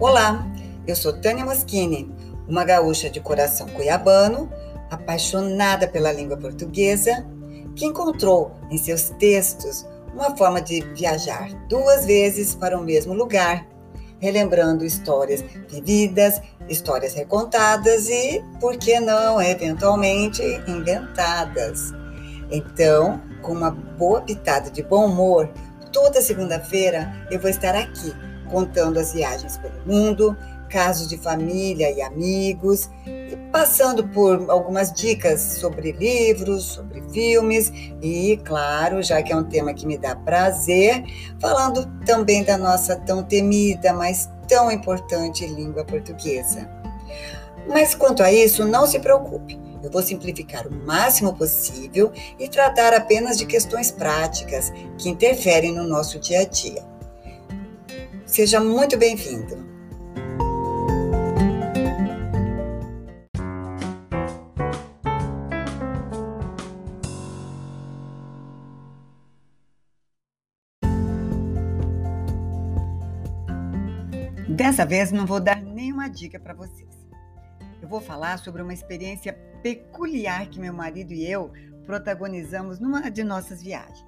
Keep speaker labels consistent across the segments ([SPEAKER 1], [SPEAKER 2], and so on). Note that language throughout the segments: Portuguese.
[SPEAKER 1] Olá, eu sou Tânia Moschini, uma gaúcha de coração cuiabano, apaixonada pela língua portuguesa, que encontrou em seus textos uma forma de viajar duas vezes para o mesmo lugar, relembrando histórias vividas, histórias recontadas e, por que não, eventualmente inventadas. Então, com uma boa pitada de bom humor, toda segunda-feira eu vou estar aqui contando as viagens pelo mundo, casos de família e amigos, e passando por algumas dicas sobre livros, sobre filmes e, claro, já que é um tema que me dá prazer, falando também da nossa tão temida, mas tão importante língua portuguesa. Mas quanto a isso, não se preocupe. Eu vou simplificar o máximo possível e tratar apenas de questões práticas que interferem no nosso dia a dia. Seja muito bem-vindo. Dessa vez não vou dar nenhuma dica para vocês. Eu vou falar sobre uma experiência peculiar que meu marido e eu protagonizamos numa de nossas viagens.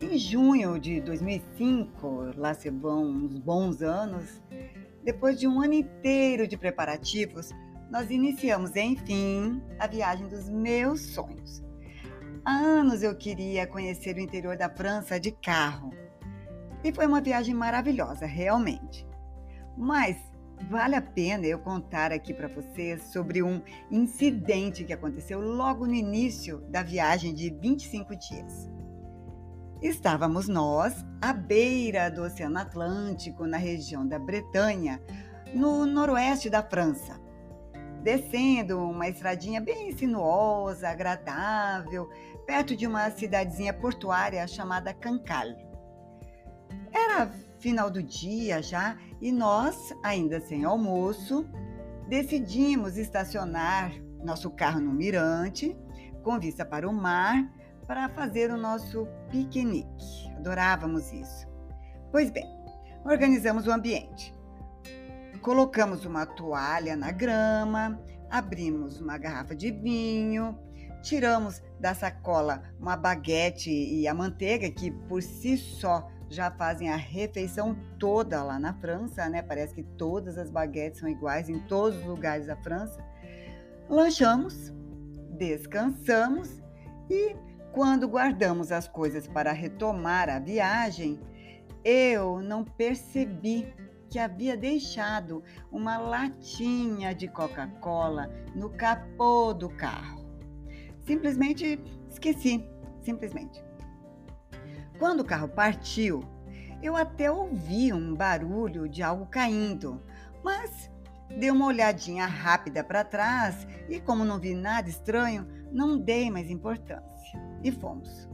[SPEAKER 1] Em junho de 2005, lá se vão uns bons anos, depois de um ano inteiro de preparativos, nós iniciamos, enfim, a viagem dos meus sonhos. Há anos eu queria conhecer o interior da França de carro. E foi uma viagem maravilhosa, realmente. Mas vale a pena eu contar aqui para vocês sobre um incidente que aconteceu logo no início da viagem de 25 dias. Estávamos nós à beira do Oceano Atlântico, na região da Bretanha, no noroeste da França. Descendo uma estradinha bem sinuosa, agradável, perto de uma cidadezinha portuária chamada Cancale. Era final do dia já e nós, ainda sem almoço, decidimos estacionar nosso carro no mirante, com vista para o mar, para fazer o nosso piquenique. Adorávamos isso. Pois bem, organizamos o ambiente. Colocamos uma toalha na grama, abrimos uma garrafa de vinho, tiramos da sacola uma baguete e a manteiga, que por si só já fazem a refeição toda lá na França, né? Parece que todas as baguetes são iguais em todos os lugares da França. Lanchamos, descansamos e quando guardamos as coisas para retomar a viagem, eu não percebi que havia deixado uma latinha de Coca-Cola no capô do carro. Simplesmente esqueci, simplesmente. Quando o carro partiu, eu até ouvi um barulho de algo caindo, mas dei uma olhadinha rápida para trás e, como não vi nada estranho, não dei mais importância e fomos.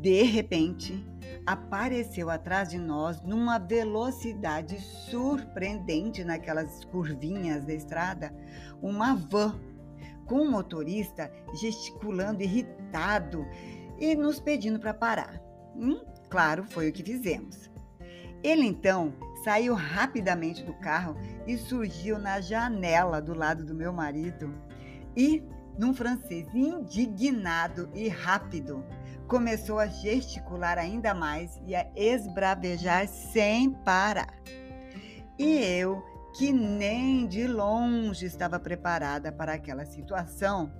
[SPEAKER 1] De repente, apareceu atrás de nós, numa velocidade surpreendente naquelas curvinhas da estrada, uma van com o motorista gesticulando irritado e nos pedindo para parar. Hum, claro, foi o que fizemos. Ele então saiu rapidamente do carro e surgiu na janela do lado do meu marido e num francês indignado e rápido, começou a gesticular ainda mais e a esbravejar sem parar. E eu, que nem de longe estava preparada para aquela situação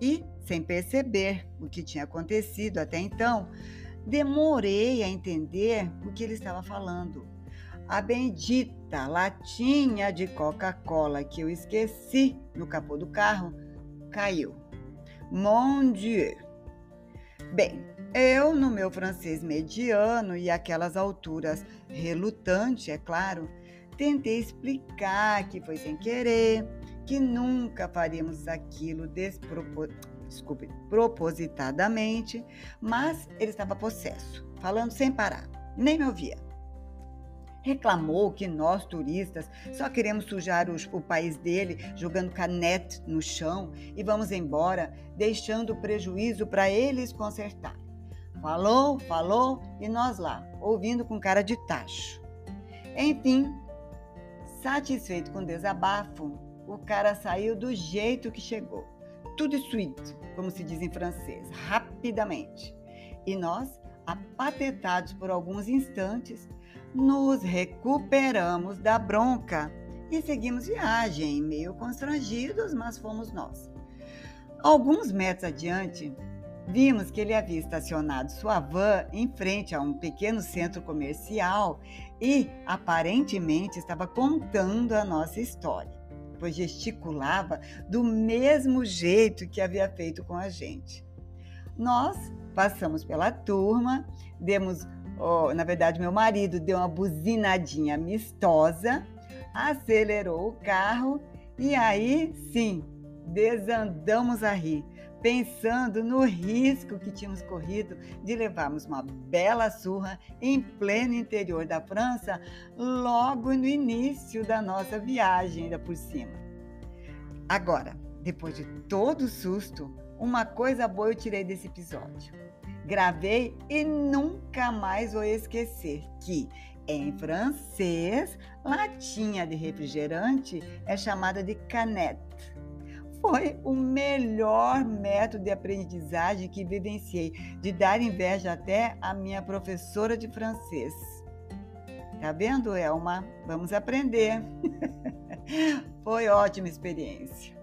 [SPEAKER 1] e, sem perceber o que tinha acontecido até então, demorei a entender o que ele estava falando. A bendita latinha de Coca-Cola que eu esqueci no capô do carro caiu. Mon Dieu! Bem, eu, no meu francês mediano e aquelas alturas relutante, é claro, tentei explicar que foi sem querer, que nunca faríamos aquilo despropor... Desculpe, propositadamente, mas ele estava possesso, falando sem parar, nem me ouvia reclamou que nós, turistas, só queremos sujar o país dele jogando canete no chão e vamos embora, deixando prejuízo para eles consertar. Falou, falou e nós lá, ouvindo com cara de tacho. Enfim, Satisfeito com o desabafo, o cara saiu do jeito que chegou. Tudo suite, como se diz em francês, rapidamente. E nós, apatetados por alguns instantes, nos recuperamos da bronca e seguimos viagem, meio constrangidos, mas fomos nós. Alguns metros adiante, vimos que ele havia estacionado sua van em frente a um pequeno centro comercial e aparentemente estava contando a nossa história, pois gesticulava do mesmo jeito que havia feito com a gente. Nós passamos pela turma, demos, oh, na verdade, meu marido deu uma buzinadinha amistosa acelerou o carro e aí sim desandamos a rir, pensando no risco que tínhamos corrido de levarmos uma bela surra em pleno interior da França, logo no início da nossa viagem, ainda por cima. Agora, depois de todo o susto, uma coisa boa eu tirei desse episódio. Gravei e nunca mais vou esquecer que em francês, latinha de refrigerante é chamada de canette. Foi o melhor método de aprendizagem que vivenciei, de dar inveja até à minha professora de francês. Tá vendo, Elma? Vamos aprender. Foi ótima experiência.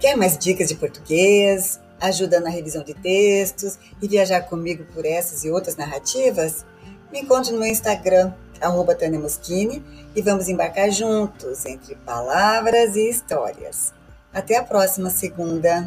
[SPEAKER 2] Quer mais dicas de português? Ajuda na revisão de textos e viajar comigo por essas e outras narrativas? Me encontre no meu Instagram, arroba Tânia Moschini, e vamos embarcar juntos entre palavras e histórias. Até a próxima segunda!